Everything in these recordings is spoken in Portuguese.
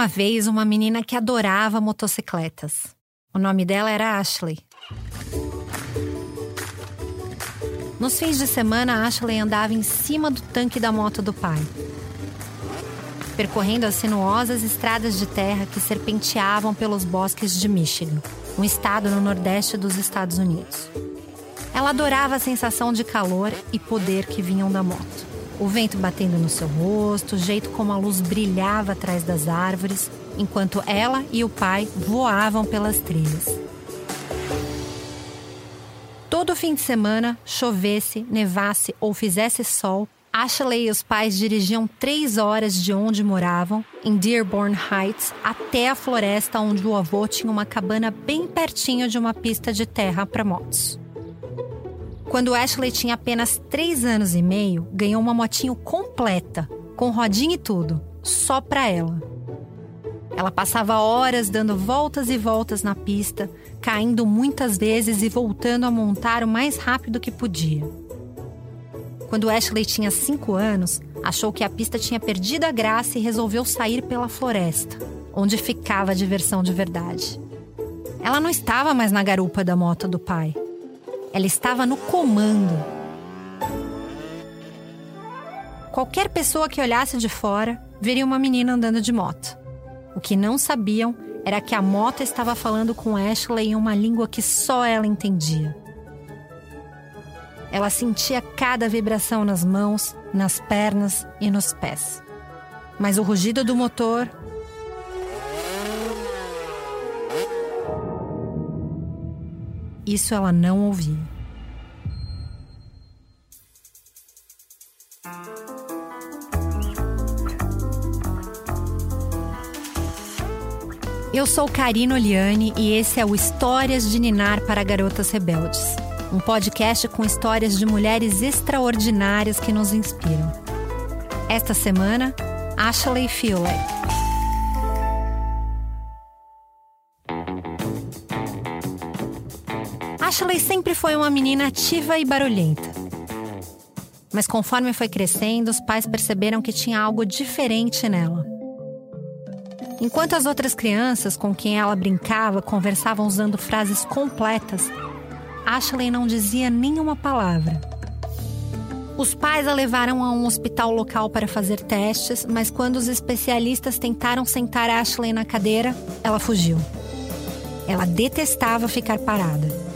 Uma vez uma menina que adorava motocicletas. O nome dela era Ashley. Nos fins de semana, Ashley andava em cima do tanque da moto do pai, percorrendo as sinuosas estradas de terra que serpenteavam pelos bosques de Michigan, um estado no nordeste dos Estados Unidos. Ela adorava a sensação de calor e poder que vinham da moto. O vento batendo no seu rosto, o jeito como a luz brilhava atrás das árvores, enquanto ela e o pai voavam pelas trilhas. Todo fim de semana, chovesse, nevasse ou fizesse sol, Ashley e os pais dirigiam três horas de onde moravam, em Dearborn Heights, até a floresta onde o avô tinha uma cabana bem pertinho de uma pista de terra para motos. Quando Ashley tinha apenas três anos e meio, ganhou uma motinho completa, com rodinha e tudo, só para ela. Ela passava horas dando voltas e voltas na pista, caindo muitas vezes e voltando a montar o mais rápido que podia. Quando Ashley tinha cinco anos, achou que a pista tinha perdido a graça e resolveu sair pela floresta, onde ficava a diversão de verdade. Ela não estava mais na garupa da moto do pai. Ela estava no comando. Qualquer pessoa que olhasse de fora veria uma menina andando de moto. O que não sabiam era que a moto estava falando com Ashley em uma língua que só ela entendia. Ela sentia cada vibração nas mãos, nas pernas e nos pés. Mas o rugido do motor. Isso ela não ouvia. Eu sou Karina Oliani e esse é o Histórias de Ninar para Garotas Rebeldes. Um podcast com histórias de mulheres extraordinárias que nos inspiram. Esta semana, Ashley Fewley. Ashley sempre foi uma menina ativa e barulhenta. Mas conforme foi crescendo, os pais perceberam que tinha algo diferente nela. Enquanto as outras crianças com quem ela brincava conversavam usando frases completas, Ashley não dizia nenhuma palavra. Os pais a levaram a um hospital local para fazer testes, mas quando os especialistas tentaram sentar Ashley na cadeira, ela fugiu. Ela detestava ficar parada.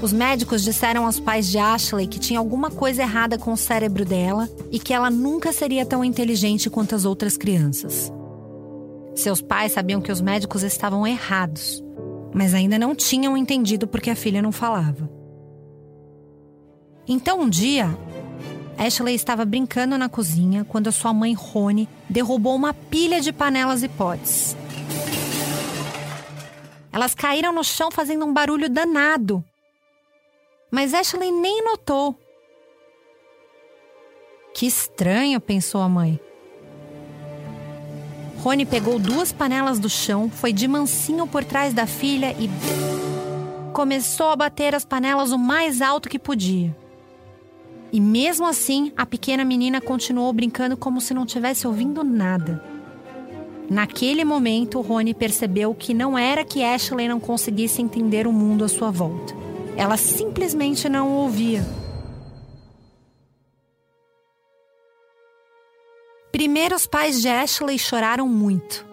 Os médicos disseram aos pais de Ashley que tinha alguma coisa errada com o cérebro dela e que ela nunca seria tão inteligente quanto as outras crianças. Seus pais sabiam que os médicos estavam errados, mas ainda não tinham entendido porque a filha não falava. Então um dia, Ashley estava brincando na cozinha quando a sua mãe Rony derrubou uma pilha de panelas e potes. Elas caíram no chão fazendo um barulho danado. Mas Ashley nem notou. Que estranho, pensou a mãe. Rony pegou duas panelas do chão, foi de mansinho por trás da filha e começou a bater as panelas o mais alto que podia. E mesmo assim, a pequena menina continuou brincando como se não tivesse ouvindo nada. Naquele momento, Rony percebeu que não era que Ashley não conseguisse entender o mundo à sua volta. Ela simplesmente não ouvia. Primeiro, os pais de Ashley choraram muito.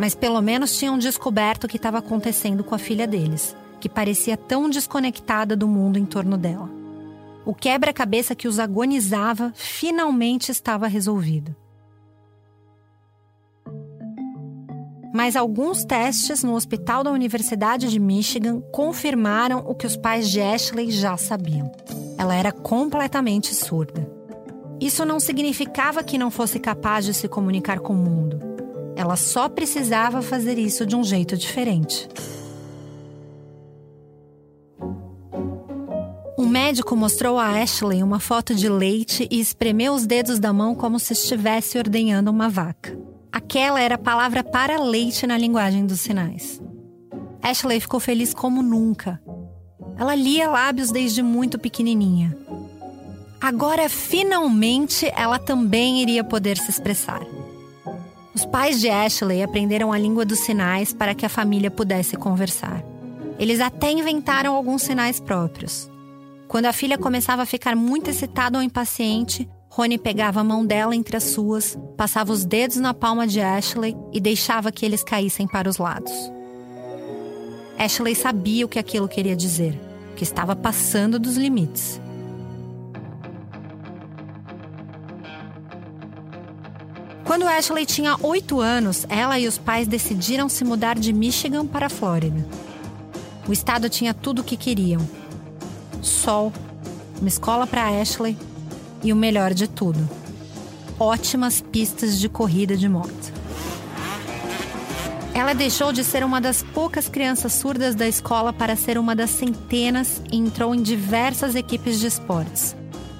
Mas pelo menos tinham descoberto o que estava acontecendo com a filha deles, que parecia tão desconectada do mundo em torno dela. O quebra-cabeça que os agonizava finalmente estava resolvido. Mas alguns testes no hospital da Universidade de Michigan confirmaram o que os pais de Ashley já sabiam. Ela era completamente surda. Isso não significava que não fosse capaz de se comunicar com o mundo. Ela só precisava fazer isso de um jeito diferente. O médico mostrou a Ashley uma foto de leite e espremeu os dedos da mão como se estivesse ordenhando uma vaca. Aquela era a palavra para leite na linguagem dos sinais. Ashley ficou feliz como nunca. Ela lia lábios desde muito pequenininha. Agora, finalmente, ela também iria poder se expressar. Os pais de Ashley aprenderam a língua dos sinais para que a família pudesse conversar. Eles até inventaram alguns sinais próprios. Quando a filha começava a ficar muito excitada ou impaciente, Rony pegava a mão dela entre as suas, passava os dedos na palma de Ashley e deixava que eles caíssem para os lados. Ashley sabia o que aquilo queria dizer, que estava passando dos limites. Quando Ashley tinha oito anos, ela e os pais decidiram se mudar de Michigan para a Flórida. O estado tinha tudo o que queriam: sol, uma escola para Ashley e o melhor de tudo: ótimas pistas de corrida de moto. Ela deixou de ser uma das poucas crianças surdas da escola para ser uma das centenas e entrou em diversas equipes de esportes: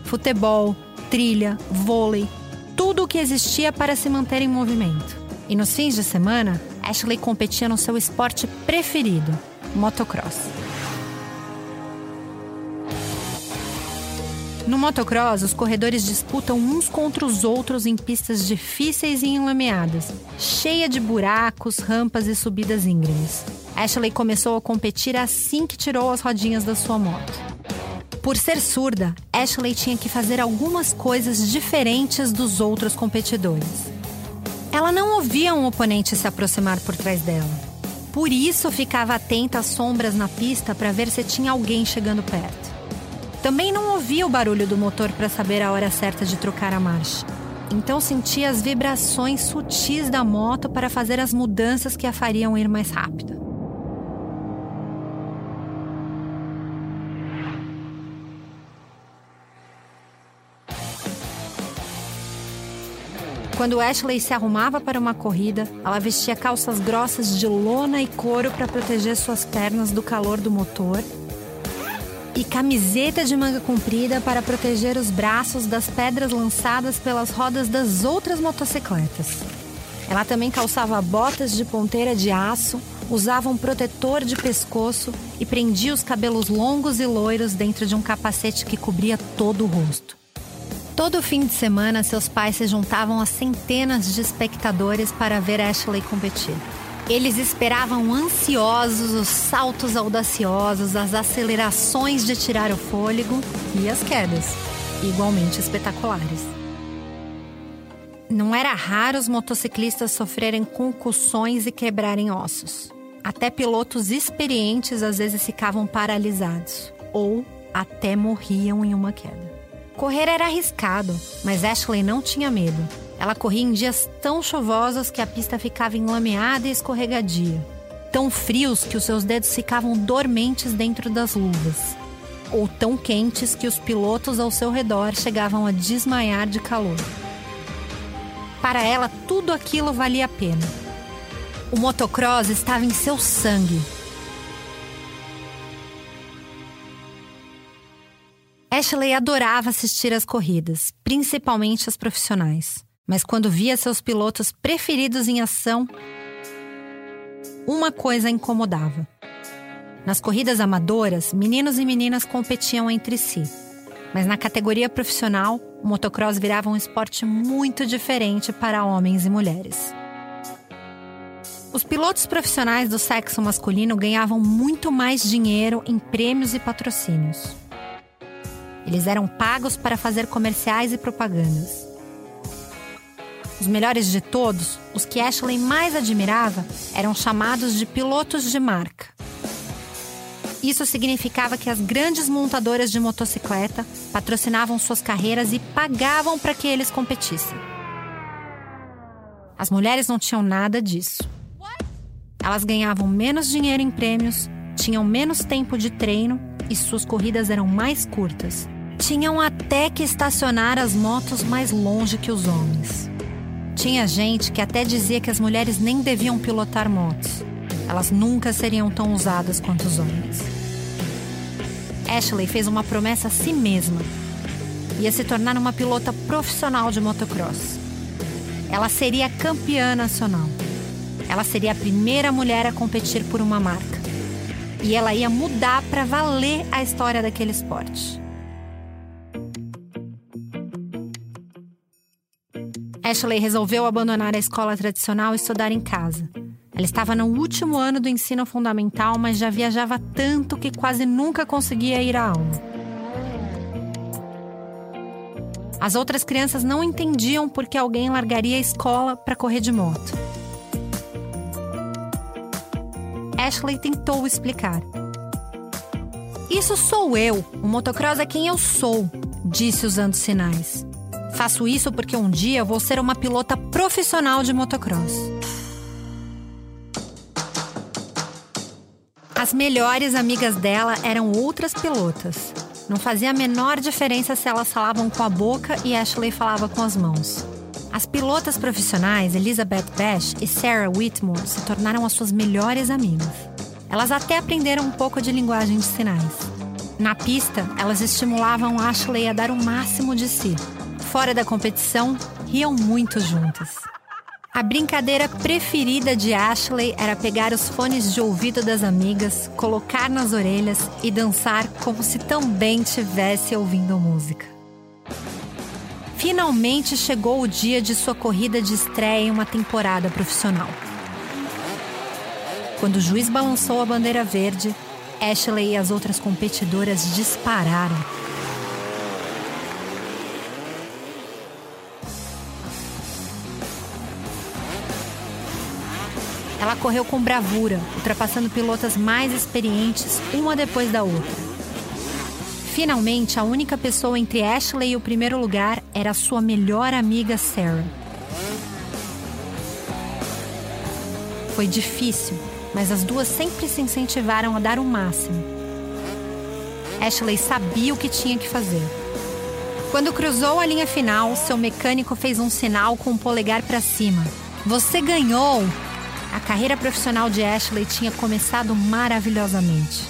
futebol, trilha, vôlei, tudo o que existia para se manter em movimento. E nos fins de semana, Ashley competia no seu esporte preferido, motocross. No motocross, os corredores disputam uns contra os outros em pistas difíceis e enlameadas, cheia de buracos, rampas e subidas íngremes. Ashley começou a competir assim que tirou as rodinhas da sua moto. Por ser surda, Ashley tinha que fazer algumas coisas diferentes dos outros competidores. Ela não ouvia um oponente se aproximar por trás dela. Por isso ficava atenta às sombras na pista para ver se tinha alguém chegando perto. Também não ouvia o barulho do motor para saber a hora certa de trocar a marcha. Então sentia as vibrações sutis da moto para fazer as mudanças que a fariam ir mais rápido. Quando Ashley se arrumava para uma corrida, ela vestia calças grossas de lona e couro para proteger suas pernas do calor do motor e camiseta de manga comprida para proteger os braços das pedras lançadas pelas rodas das outras motocicletas. Ela também calçava botas de ponteira de aço, usava um protetor de pescoço e prendia os cabelos longos e loiros dentro de um capacete que cobria todo o rosto. Todo fim de semana, seus pais se juntavam a centenas de espectadores para ver Ashley competir. Eles esperavam ansiosos os saltos audaciosos, as acelerações de tirar o fôlego e as quedas, igualmente espetaculares. Não era raro os motociclistas sofrerem concussões e quebrarem ossos. Até pilotos experientes às vezes ficavam paralisados ou até morriam em uma queda. Correr era arriscado, mas Ashley não tinha medo. Ela corria em dias tão chuvosos que a pista ficava enlameada e escorregadia, tão frios que os seus dedos ficavam dormentes dentro das luvas, ou tão quentes que os pilotos ao seu redor chegavam a desmaiar de calor. Para ela, tudo aquilo valia a pena. O motocross estava em seu sangue. Ashley adorava assistir às corridas, principalmente as profissionais. Mas quando via seus pilotos preferidos em ação, uma coisa incomodava. Nas corridas amadoras, meninos e meninas competiam entre si. Mas na categoria profissional, o motocross virava um esporte muito diferente para homens e mulheres. Os pilotos profissionais do sexo masculino ganhavam muito mais dinheiro em prêmios e patrocínios. Eles eram pagos para fazer comerciais e propagandas. Os melhores de todos, os que Ashley mais admirava, eram chamados de pilotos de marca. Isso significava que as grandes montadoras de motocicleta patrocinavam suas carreiras e pagavam para que eles competissem. As mulheres não tinham nada disso. Elas ganhavam menos dinheiro em prêmios, tinham menos tempo de treino e suas corridas eram mais curtas. Tinham até que estacionar as motos mais longe que os homens. Tinha gente que até dizia que as mulheres nem deviam pilotar motos. Elas nunca seriam tão usadas quanto os homens. Ashley fez uma promessa a si mesma. Ia se tornar uma pilota profissional de motocross. Ela seria campeã nacional. Ela seria a primeira mulher a competir por uma marca. E ela ia mudar para valer a história daquele esporte. Ashley resolveu abandonar a escola tradicional e estudar em casa. Ela estava no último ano do ensino fundamental, mas já viajava tanto que quase nunca conseguia ir à aula. As outras crianças não entendiam por que alguém largaria a escola para correr de moto. Ashley tentou explicar. Isso sou eu, o motocross é quem eu sou, disse usando sinais. Faço isso porque um dia vou ser uma pilota profissional de motocross. As melhores amigas dela eram outras pilotas. Não fazia a menor diferença se elas falavam com a boca e Ashley falava com as mãos. As pilotas profissionais Elizabeth Bash e Sarah Whitmore se tornaram as suas melhores amigas. Elas até aprenderam um pouco de linguagem de sinais. Na pista, elas estimulavam Ashley a dar o máximo de si, fora da competição, riam muito juntas. A brincadeira preferida de Ashley era pegar os fones de ouvido das amigas, colocar nas orelhas e dançar como se também tivesse ouvindo música. Finalmente chegou o dia de sua corrida de estreia em uma temporada profissional. Quando o juiz balançou a bandeira verde, Ashley e as outras competidoras dispararam. Ela correu com bravura, ultrapassando pilotas mais experientes uma depois da outra. Finalmente, a única pessoa entre Ashley e o primeiro lugar era sua melhor amiga Sarah. Foi difícil, mas as duas sempre se incentivaram a dar o máximo. Ashley sabia o que tinha que fazer. Quando cruzou a linha final, seu mecânico fez um sinal com o polegar para cima. Você ganhou! A carreira profissional de Ashley tinha começado maravilhosamente.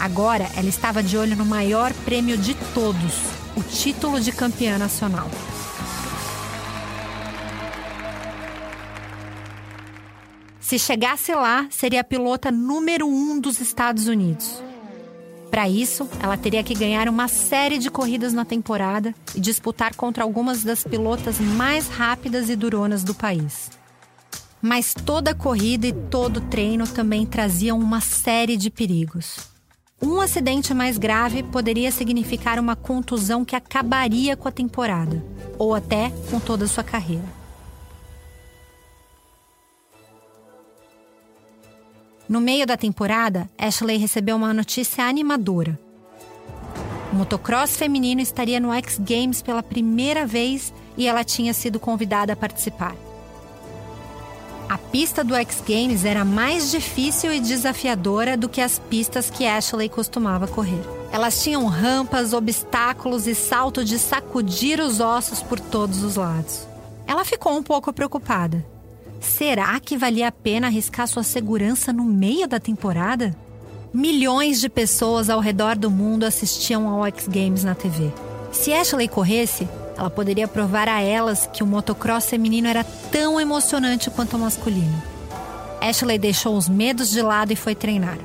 Agora ela estava de olho no maior prêmio de todos, o título de campeã nacional. Se chegasse lá, seria a pilota número um dos Estados Unidos. Para isso, ela teria que ganhar uma série de corridas na temporada e disputar contra algumas das pilotas mais rápidas e duronas do país. Mas toda corrida e todo treino também traziam uma série de perigos. Um acidente mais grave poderia significar uma contusão que acabaria com a temporada, ou até com toda a sua carreira. No meio da temporada, Ashley recebeu uma notícia animadora. O motocross feminino estaria no X Games pela primeira vez e ela tinha sido convidada a participar. A pista do X Games era mais difícil e desafiadora do que as pistas que Ashley costumava correr. Elas tinham rampas, obstáculos e salto de sacudir os ossos por todos os lados. Ela ficou um pouco preocupada. Será que valia a pena arriscar sua segurança no meio da temporada? Milhões de pessoas ao redor do mundo assistiam ao X Games na TV. Se Ashley corresse, ela poderia provar a elas que o motocross feminino era tão emocionante quanto o masculino. Ashley deixou os medos de lado e foi treinar.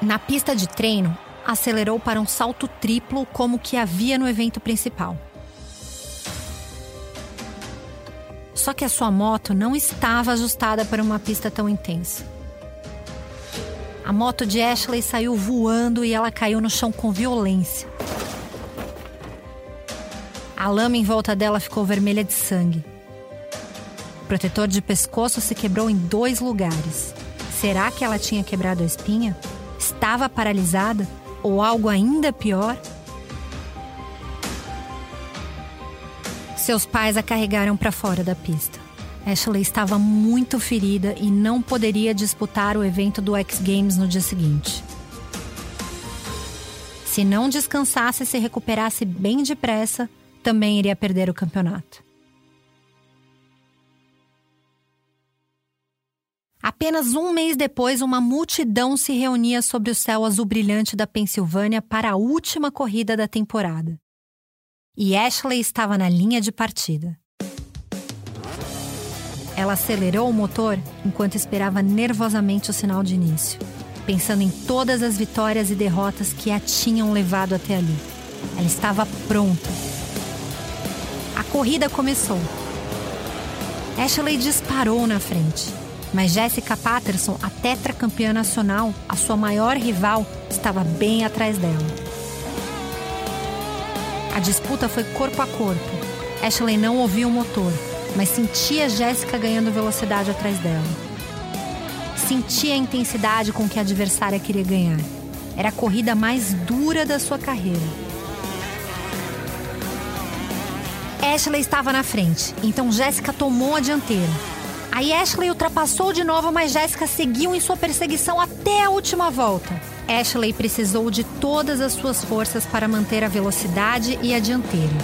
Na pista de treino, acelerou para um salto triplo como que havia no evento principal. Só que a sua moto não estava ajustada para uma pista tão intensa. A moto de Ashley saiu voando e ela caiu no chão com violência. A lama em volta dela ficou vermelha de sangue. O protetor de pescoço se quebrou em dois lugares. Será que ela tinha quebrado a espinha? Estava paralisada? Ou algo ainda pior? Seus pais a carregaram para fora da pista. Ashley estava muito ferida e não poderia disputar o evento do X Games no dia seguinte. Se não descansasse e se recuperasse bem depressa, também iria perder o campeonato. Apenas um mês depois, uma multidão se reunia sobre o céu azul brilhante da Pensilvânia para a última corrida da temporada e Ashley estava na linha de partida. Ela acelerou o motor enquanto esperava nervosamente o sinal de início, pensando em todas as vitórias e derrotas que a tinham levado até ali. Ela estava pronta. A corrida começou. Ashley disparou na frente, mas Jessica Patterson, a tetracampeã nacional, a sua maior rival, estava bem atrás dela. A disputa foi corpo a corpo. Ashley não ouvia o motor, mas sentia Jéssica ganhando velocidade atrás dela. Sentia a intensidade com que a adversária queria ganhar. Era a corrida mais dura da sua carreira. Ashley estava na frente, então Jéssica tomou a dianteira. Aí Ashley ultrapassou de novo, mas Jéssica seguiu em sua perseguição até a última volta. Ashley precisou de todas as suas forças para manter a velocidade e a dianteira.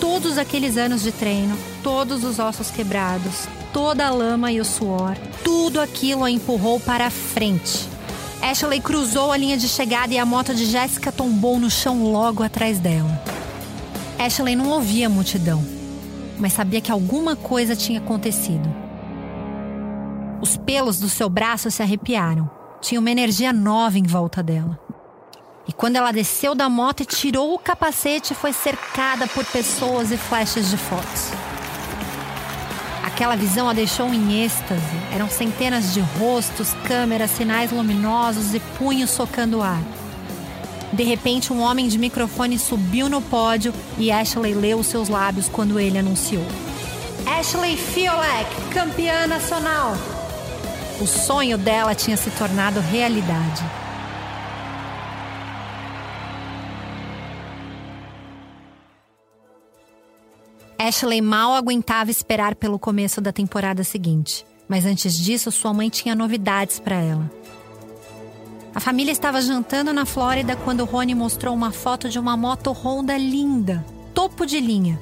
Todos aqueles anos de treino, todos os ossos quebrados, toda a lama e o suor, tudo aquilo a empurrou para a frente. Ashley cruzou a linha de chegada e a moto de Jessica tombou no chão logo atrás dela. Ashley não ouvia a multidão, mas sabia que alguma coisa tinha acontecido. Os pelos do seu braço se arrepiaram tinha uma energia nova em volta dela. E quando ela desceu da moto e tirou o capacete, foi cercada por pessoas e flechas de fotos. Aquela visão a deixou em êxtase. Eram centenas de rostos, câmeras, sinais luminosos e punhos socando o ar. De repente, um homem de microfone subiu no pódio e Ashley leu os seus lábios quando ele anunciou: Ashley Fiolek, campeã nacional! O sonho dela tinha se tornado realidade. Ashley mal aguentava esperar pelo começo da temporada seguinte, mas antes disso, sua mãe tinha novidades para ela. A família estava jantando na Flórida quando Rony mostrou uma foto de uma moto Honda linda, topo de linha.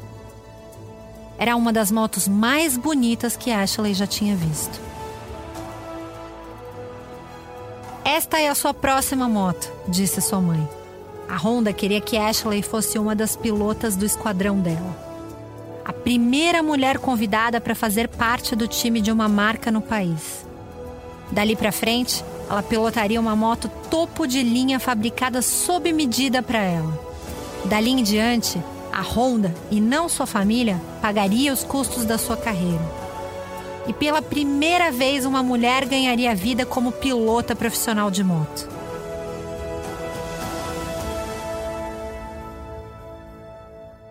Era uma das motos mais bonitas que Ashley já tinha visto. Esta é a sua próxima moto, disse sua mãe. A Honda queria que Ashley fosse uma das pilotas do esquadrão dela. A primeira mulher convidada para fazer parte do time de uma marca no país. Dali para frente, ela pilotaria uma moto topo de linha fabricada sob medida para ela. Dali em diante, a Honda e não sua família pagaria os custos da sua carreira e pela primeira vez uma mulher ganharia vida como pilota profissional de moto.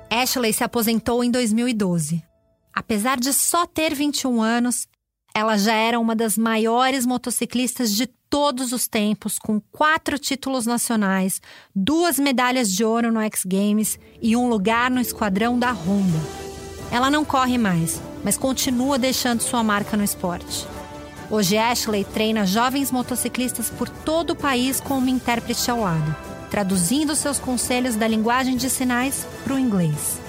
Ashley se aposentou em 2012. Apesar de só ter 21 anos, ela já era uma das maiores motociclistas de todos os tempos, com quatro títulos nacionais, duas medalhas de ouro no X Games e um lugar no esquadrão da Honda. Ela não corre mais, mas continua deixando sua marca no esporte. Hoje, Ashley treina jovens motociclistas por todo o país com uma intérprete ao lado, traduzindo seus conselhos da linguagem de sinais para o inglês.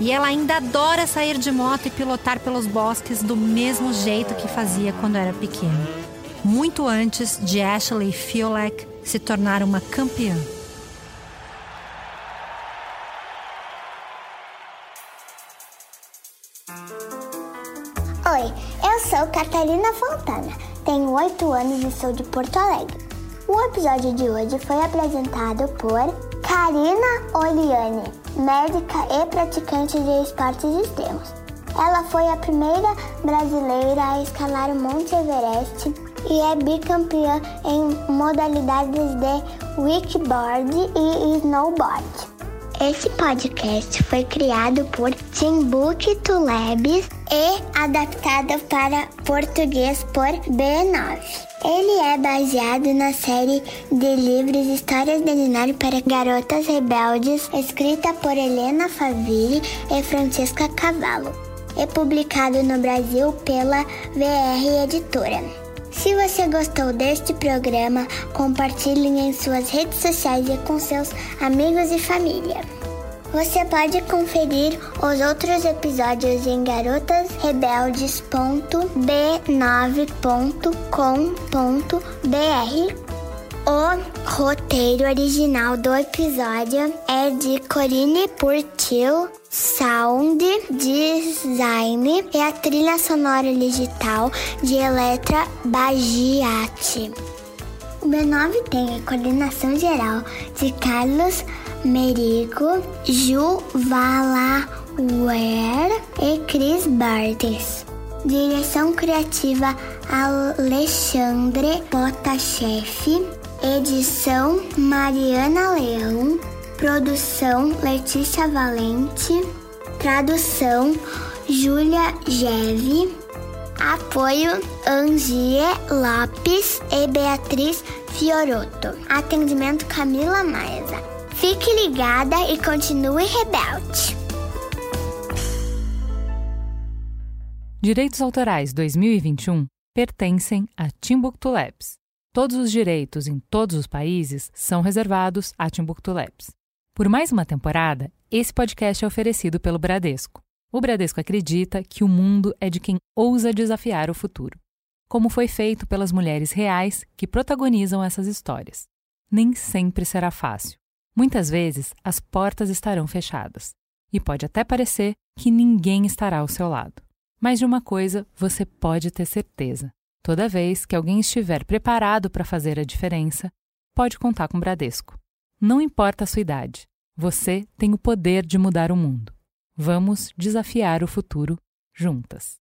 E ela ainda adora sair de moto e pilotar pelos bosques do mesmo jeito que fazia quando era pequena, muito antes de Ashley Fiolek se tornar uma campeã. Oi, eu sou Catarina Fontana, tenho 8 anos e sou de Porto Alegre. O episódio de hoje foi apresentado por Karina Oliane, médica e praticante de esportes extremos. Ela foi a primeira brasileira a escalar o Monte Everest e é bicampeã em modalidades de wakeboard e snowboard. Esse podcast foi criado por Timbuktu Labs e adaptado para português por B9. Ele é baseado na série de livros Histórias de Dinário para Garotas Rebeldes, escrita por Helena Faville e Francesca Cavallo, e publicado no Brasil pela VR Editora. Se você gostou deste programa, compartilhe em suas redes sociais e com seus amigos e família. Você pode conferir os outros episódios em garotasrebeldes.b9.com.br o roteiro original do episódio é de Corinne Purtil, sound design e a trilha sonora digital de Eletra Bagiati. O B9 tem a coordenação geral de Carlos Merigo, Ju Valauer e Cris Bartes. Direção criativa Alexandre Potasheff. Edição Mariana Leão. Produção Letícia Valente. Tradução Júlia Geve. Apoio Angie Lopes e Beatriz Fioroto. Atendimento Camila Maesa. Fique ligada e continue rebelde. Direitos Autorais 2021 pertencem a Timbuktu Labs. Todos os direitos em todos os países são reservados a Timbuktu Labs. Por mais uma temporada, esse podcast é oferecido pelo Bradesco. O Bradesco acredita que o mundo é de quem ousa desafiar o futuro, como foi feito pelas mulheres reais que protagonizam essas histórias. Nem sempre será fácil. Muitas vezes as portas estarão fechadas e pode até parecer que ninguém estará ao seu lado. Mas de uma coisa você pode ter certeza: Toda vez que alguém estiver preparado para fazer a diferença, pode contar com o Bradesco. Não importa a sua idade, você tem o poder de mudar o mundo. Vamos desafiar o futuro juntas.